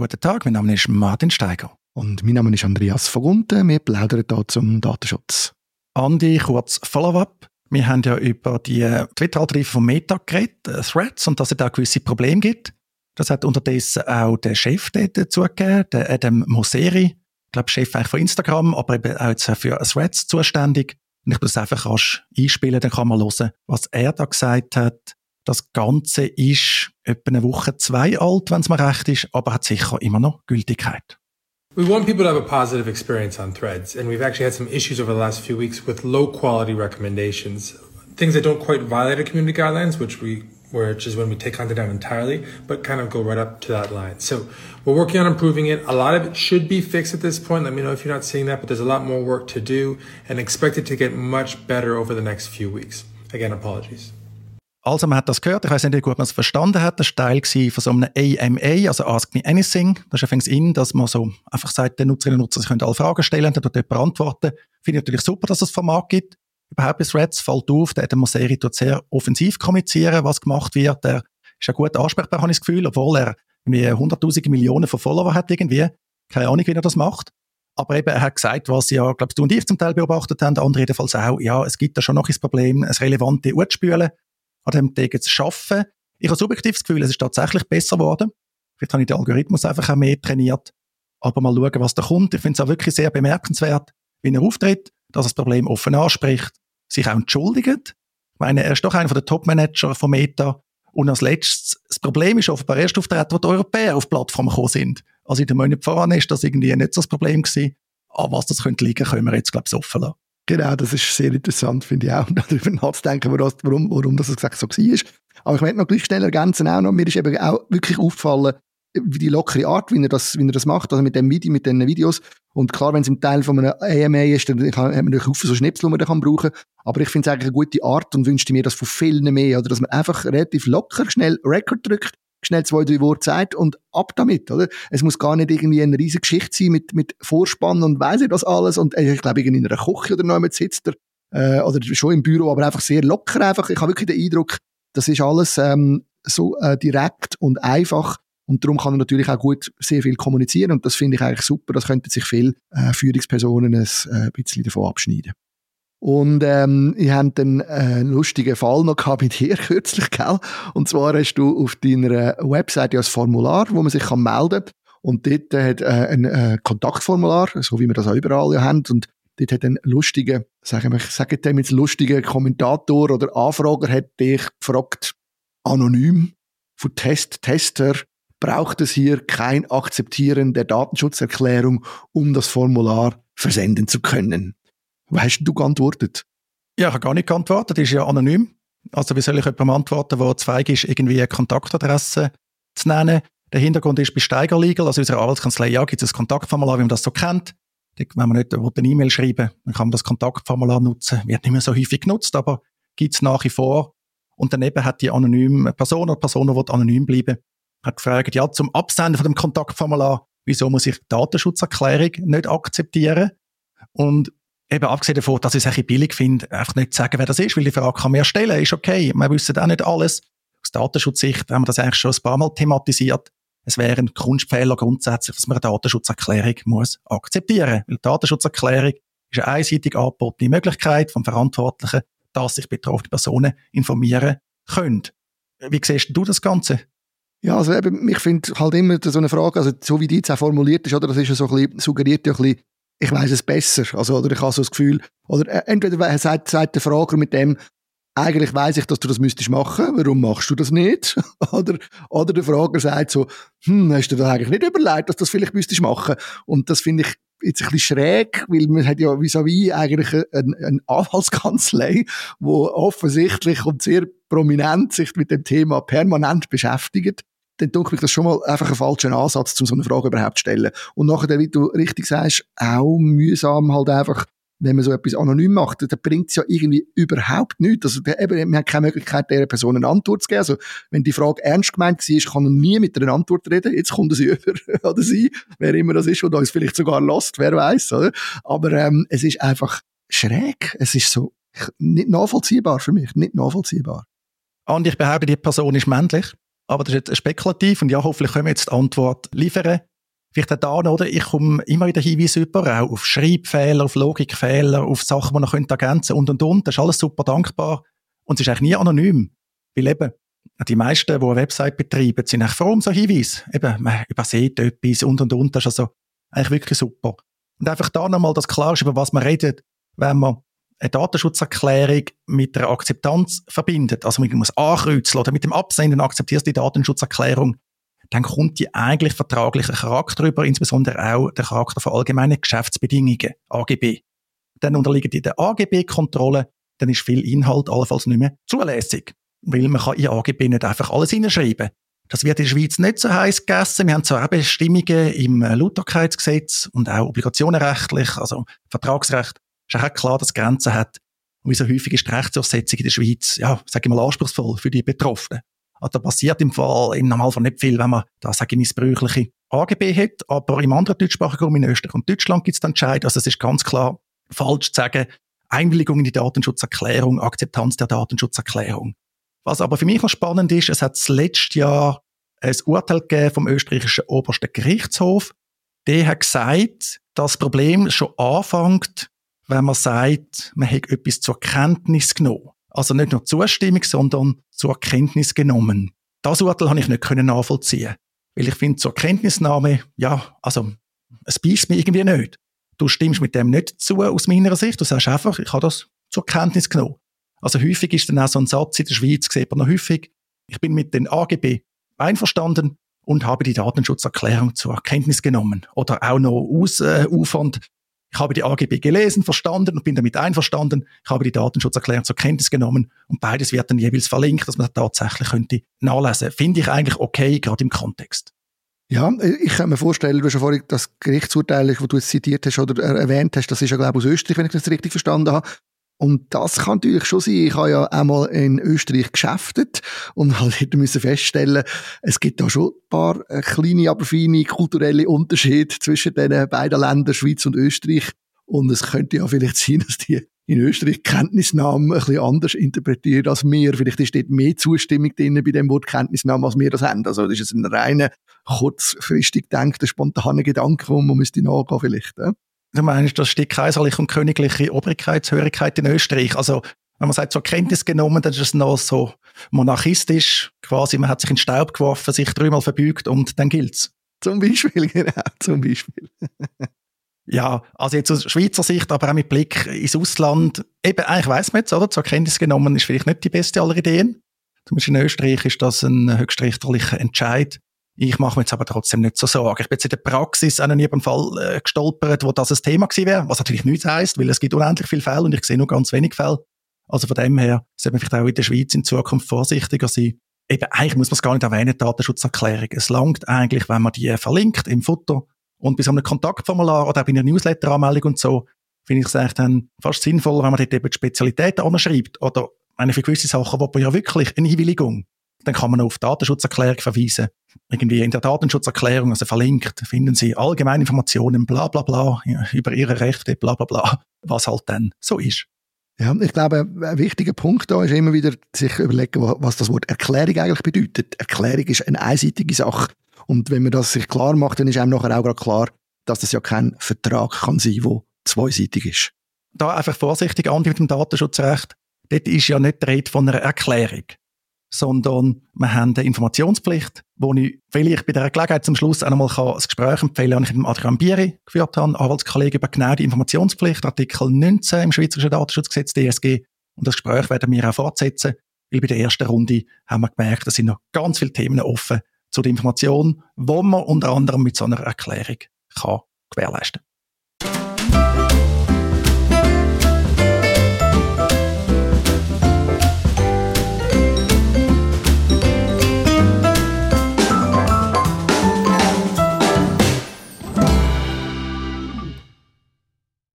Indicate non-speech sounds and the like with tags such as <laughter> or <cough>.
Guten Tag, mein Name ist Martin Steiger. Und mein Name ist Andreas Vogunten. Wir plaudern hier zum Datenschutz. Andi, kurz Follow-up. Wir haben ja über die Twitter-Alternative von Meta geredet, äh, Threads, und dass es da gewisse Probleme gibt. Das hat unterdessen auch der Chef dort zugegeben, der Adam Mosseri. Ich glaube, Chef eigentlich von Instagram, aber eben auch jetzt für Threads zuständig. Und ich das einfach rasch einspielen, dann kann man hören, was er da gesagt hat. Das Ganze ist etwa eine Woche, zwei alt, wenn es mir recht ist, aber hat sicher immer noch Gültigkeit. We want people to have a positive experience on threads, and we've actually had some issues over the last few weeks with low quality recommendations. Things that don't quite violate our community guidelines, which we which is when we take content down entirely, but kind of go right up to that line. So we're working on improving it. A lot of it should be fixed at this point. Let me know if you're not seeing that, but there's a lot more work to do and expect it to get much better over the next few weeks. Again, apologies. Also man hat das gehört, ich weiß nicht, wie gut man es verstanden hat, das war Teil von so einem AMA, also Ask Me Anything. Das ist übrigens in, dass man so einfach sagt, der Nutzerinnen und Nutzer, sie können alle Fragen stellen, dann tut jemand antworten. Finde ich natürlich super, dass es das Format gibt. Überhaupt bei Threads fällt auf, der Adam Mosseri tut sehr offensiv kommunizieren, was gemacht wird. Er ist ein guter Ansprechpartner, habe ich das Gefühl, obwohl er irgendwie hunderttausende Millionen von Follower hat irgendwie. Keine Ahnung, wie er das macht. Aber eben, er hat gesagt, was ja, glaubst du und ich zum Teil beobachtet haben, andere jedenfalls auch, ja, es gibt da schon noch das Problem, ein relevante Uhr zu spülen an dem Ding zu arbeiten. Ich habe subjektiv das Gefühl, es ist tatsächlich besser geworden. Vielleicht habe ich den Algorithmus einfach auch mehr trainiert. Aber mal schauen, was da kommt. Ich finde es auch wirklich sehr bemerkenswert, wie er auftritt, dass er das Problem offen anspricht, sich auch entschuldigt. Ich meine, er ist doch einer der Top-Manager von Meta. Und als letztes, das Problem ist offenbar erst auftreten, wo die Europäer auf die Plattform gekommen sind. Also in den Monaten voran ist das irgendwie nicht so das Problem gewesen. Aber was das könnte liegen, können wir jetzt, glaube ich, offen lassen. Genau, das ist sehr interessant, finde ich auch, <laughs> darüber nachzudenken, warum, warum das gesagt so war. Aber ich möchte noch gleich schnell ergänzen, auch noch, mir ist eben auch wirklich aufgefallen, wie die lockere Art, wie er das, wie er das macht, also mit dem Video, mit den Videos. Und klar, wenn es im Teil von einem AMA ist, dann hat man natürlich auf so Schnipsel, die man kann brauchen. Aber ich finde es eigentlich eine gute Art und wünschte mir das von vielen mehr, oder? Dass man einfach relativ locker schnell Record drückt schnell zwei, drei Worte sagt und ab damit, oder? Es muss gar nicht irgendwie eine riesige Geschichte sein mit, mit Vorspann und weiss ich das alles und äh, ich glaube, in einer Küche oder noch sitzt er, äh, oder schon im Büro, aber einfach sehr locker einfach. Ich habe wirklich den Eindruck, das ist alles ähm, so äh, direkt und einfach und darum kann er natürlich auch gut sehr viel kommunizieren und das finde ich eigentlich super. Das könnten sich viele äh, Führungspersonen ein äh, bisschen davon abschneiden. Und ähm, ich dann einen lustigen Fall noch gehabt mit dir <laughs> kürzlich, gell? Und zwar hast du auf deiner Website ja ein Formular, wo man sich kann melden kann. Und dort hat äh, ein äh, Kontaktformular, so wie wir das auch überall ja haben. Und dort hat ein lustiger, sagen wir, sagen dem jetzt lustiger Kommentator oder Anfrager hat dich gefragt, anonym, von Test, Tester, braucht es hier kein Akzeptieren der Datenschutzerklärung, um das Formular versenden zu können. Hast du geantwortet? Ja, ich habe gar nicht geantwortet, das ist ja anonym. Also wie soll ich jemandem antworten, der zu feig ist, irgendwie eine Kontaktadresse zu nennen? Der Hintergrund ist bei Steiger Legal, also unserer Arbeitskanzlei, ja, gibt es ein Kontaktformular, wie man das so kennt. Wenn man nicht eine E-Mail schreiben dann kann man das Kontaktformular nutzen. Wird nicht mehr so häufig genutzt, aber gibt es nach wie vor. Und daneben hat die anonyme Person oder Person, die anonym bleiben hat gefragt, ja, zum Absenden von dem Kontaktformular, wieso muss ich die Datenschutzerklärung nicht akzeptieren? Und eben abgesehen davon, dass ich es ein billig finde, einfach nicht sagen, wer das ist, weil die Frage kann man ja stellen, ist okay. Wir wissen auch nicht alles. Aus Datenschutzsicht haben wir das eigentlich schon ein paar Mal thematisiert. Es wäre ein Kunstfehler grundsätzlich, dass man eine Datenschutzerklärung muss akzeptieren. Die Datenschutzerklärung ist eine einseitig angebotene Möglichkeit vom Verantwortlichen, dass sich betroffene Personen informieren können. Wie siehst du das Ganze? Ja, also eben, ich finde halt immer so eine Frage, also so wie die jetzt auch formuliert ist, oder, das ist ja so ein bisschen, suggeriert ja ein bisschen, ich weiß es besser. Also, oder ich habe so das Gefühl, oder äh, entweder sagt, sagt der Frager mit dem, eigentlich weiß ich, dass du das müsstest machen, warum machst du das nicht? <laughs> oder, oder der Frager sagt so, hm, hast du das eigentlich nicht überlegt, dass du das vielleicht müsstest machen? Und das finde ich jetzt ein bisschen schräg, weil man hat ja vis-à-vis -vis eigentlich eine, eine Anwaltskanzlei, wo offensichtlich und sehr prominent sich mit dem Thema permanent beschäftigt dann denke ich das schon mal einfach ein falscher Ansatz, um so eine Frage überhaupt zu stellen. Und nachher, wie du richtig sagst, auch mühsam halt einfach, wenn man so etwas anonym macht, dann bringt es ja irgendwie überhaupt nichts. Also, eben, man hat keine Möglichkeit, dieser Person eine Antwort zu geben. Also, wenn die Frage ernst gemeint war, kann man nie mit einer Antwort reden. Jetzt kommt sie <laughs> über, oder sie, wer immer das ist, und uns vielleicht sogar lost, wer weiß? Aber, ähm, es ist einfach schräg. Es ist so, nicht nachvollziehbar für mich, nicht nachvollziehbar. Und ich behaupte, die Person ist männlich. Aber das ist jetzt spekulativ und ja, hoffentlich können wir jetzt die Antwort liefern. Vielleicht auch da, oder? Ich komme immer wieder Hinweise über, auch auf Schreibfehler, auf Logikfehler, auf Sachen, die noch ergänzen und, und, und. Das ist alles super dankbar. Und es ist eigentlich nie anonym. Weil eben, die meisten, die eine Website betreiben, sind eigentlich froh um so Hinweise. Eben, man übersieht etwas und, und, und. Das ist also eigentlich wirklich super. Und einfach da nochmal, dass klar ist, über was man redet, wenn man eine Datenschutzerklärung mit einer Akzeptanz verbindet, also man muss ankreuzeln oder mit dem Absenden akzeptierst die Datenschutzerklärung, dann kommt die eigentlich vertragliche Charakter über, insbesondere auch der Charakter von allgemeinen Geschäftsbedingungen, AGB. Dann unterliegen die der AGB-Kontrolle, dann ist viel Inhalt allenfalls nicht mehr zulässig. Weil man kann in AGB nicht einfach alles hineinschreiben. Das wird in der Schweiz nicht so heiß gegessen. Wir haben zwar auch Bestimmungen im Lauterkeitsgesetz und auch obligationenrechtlich, also Vertragsrecht. Ist auch klar, dass es Grenzen hat. Und wie so häufig ist die Rechtsdurchsetzung in der Schweiz, ja, sage ich mal, anspruchsvoll für die Betroffenen. Also da passiert im Fall im Normalfall nicht viel, wenn man da, sage ich, missbräuchliche AGB hat. Aber im anderen deutschsprachigen Raum, in Österreich und Deutschland gibt es dann Entscheid. Also es ist ganz klar falsch zu sagen, Einwilligung in die Datenschutzerklärung, Akzeptanz der Datenschutzerklärung. Was aber für mich noch spannend ist, es hat letztes Jahr ein Urteil vom österreichischen obersten Gerichtshof. Der hat gesagt, das Problem schon anfängt, wenn man sagt, man hat etwas zur Kenntnis genommen. Also nicht nur Zustimmung, sondern zur Kenntnis genommen. Das Urteil habe ich nicht nachvollziehen. Weil ich finde, zur Kenntnisnahme, ja, also, es beißt mir irgendwie nicht. Du stimmst mit dem nicht zu, aus meiner Sicht. Du sagst einfach, ich habe das zur Kenntnis genommen. Also häufig ist dann auch so ein Satz in der Schweiz, sieht man noch häufig, ich bin mit den AGB einverstanden und habe die Datenschutzerklärung zur Kenntnis genommen. Oder auch noch Ausaufwand, äh, ich habe die AGB gelesen, verstanden und bin damit einverstanden. Ich habe die Datenschutzerklärung zur Kenntnis genommen und beides wird dann jeweils verlinkt, dass man das tatsächlich könnte nachlesen. Finde ich eigentlich okay, gerade im Kontext. Ja, ich kann mir vorstellen, du hast ja vorhin das Gerichtsurteil, das du jetzt zitiert hast oder erwähnt hast, das ist ja, glaube ich, aus Österreich, wenn ich das richtig verstanden habe. Und das kann natürlich schon sein. Ich habe ja einmal in Österreich geschäftet und <laughs> halt müssen feststellen, es gibt da schon ein paar äh, kleine, aber feine kulturelle Unterschiede zwischen den beiden Ländern, Schweiz und Österreich. Und es könnte ja vielleicht <laughs> sein, dass die in Österreich Kenntnisnahmen ein bisschen anders interpretieren als wir. Vielleicht ist dort mehr Zustimmung drin bei dem Wort Kenntnisnahme, als wir das haben. Also das ist ein reiner, kurzfristig denkter, spontaner Gedanke, wo man müsste nachgehen vielleicht. Ja? Du meinst, das steht kaiserliche und königliche Obrigkeitshörigkeit in Österreich. Also, wenn man sagt, zur Kenntnis genommen, dann ist es noch so monarchistisch. Quasi, man hat sich in den Staub geworfen, sich dreimal verbeugt und dann gilt's. Zum Beispiel, <laughs> genau, zum Beispiel. <laughs> ja, also jetzt aus Schweizer Sicht, aber auch mit Blick ins Ausland. Eben, eigentlich weiss man jetzt, oder? Zur Kenntnis genommen ist vielleicht nicht die beste aller Ideen. Zum Beispiel in Österreich ist das ein höchstrichterlicher Entscheid. Ich mache mir jetzt aber trotzdem nicht so Sorgen. Ich bin jetzt in der Praxis nie beim Fall äh, gestolpert, wo das ein Thema gewesen wäre, was natürlich nichts heisst, weil es gibt unendlich viele Fälle und ich sehe nur ganz wenig Fälle. Also von dem her sollte man vielleicht auch in der Schweiz in Zukunft vorsichtiger sein. Eben, eigentlich muss man es gar nicht erwähnen, Datenschutzerklärung. Es langt eigentlich, wenn man die verlinkt im Foto und bei so einem Kontaktformular oder auch bei einer Newsletter-Anmeldung und so, finde ich es eigentlich dann fast sinnvoller, wenn man dort eben die Spezialitäten anschreibt. Oder, meine, für gewisse Sachen wo man ja wirklich eine Einwilligung dann kann man auf Datenschutzerklärung verweisen. Irgendwie in der Datenschutzerklärung, also verlinkt, finden Sie allgemeine Informationen, bla bla bla, über Ihre Rechte, bla bla bla, was halt dann so ist. Ja, ich glaube, ein wichtiger Punkt da ist immer wieder, sich überlegen, was das Wort Erklärung eigentlich bedeutet. Erklärung ist eine einseitige Sache. Und wenn man das sich klar macht, dann ist einem nachher auch gerade klar, dass das ja kein Vertrag kann sein, der zweiseitig ist. Da einfach vorsichtig an mit dem Datenschutzrecht. Dort ist ja nicht die Rede von einer Erklärung sondern wir haben eine Informationspflicht, wo ich vielleicht bei dieser Gelegenheit zum Schluss auch nochmal das Gespräch empfehlen kann, das ich mit Adrian Bieri geführt habe, Anwaltskollege über genau die Informationspflicht, Artikel 19 im Schweizerischen Datenschutzgesetz, DSG. Und das Gespräch werden wir auch fortsetzen, weil bei der ersten Runde haben wir gemerkt, es sind noch ganz viele Themen offen zu der Information, wo man unter anderem mit so einer Erklärung kann gewährleisten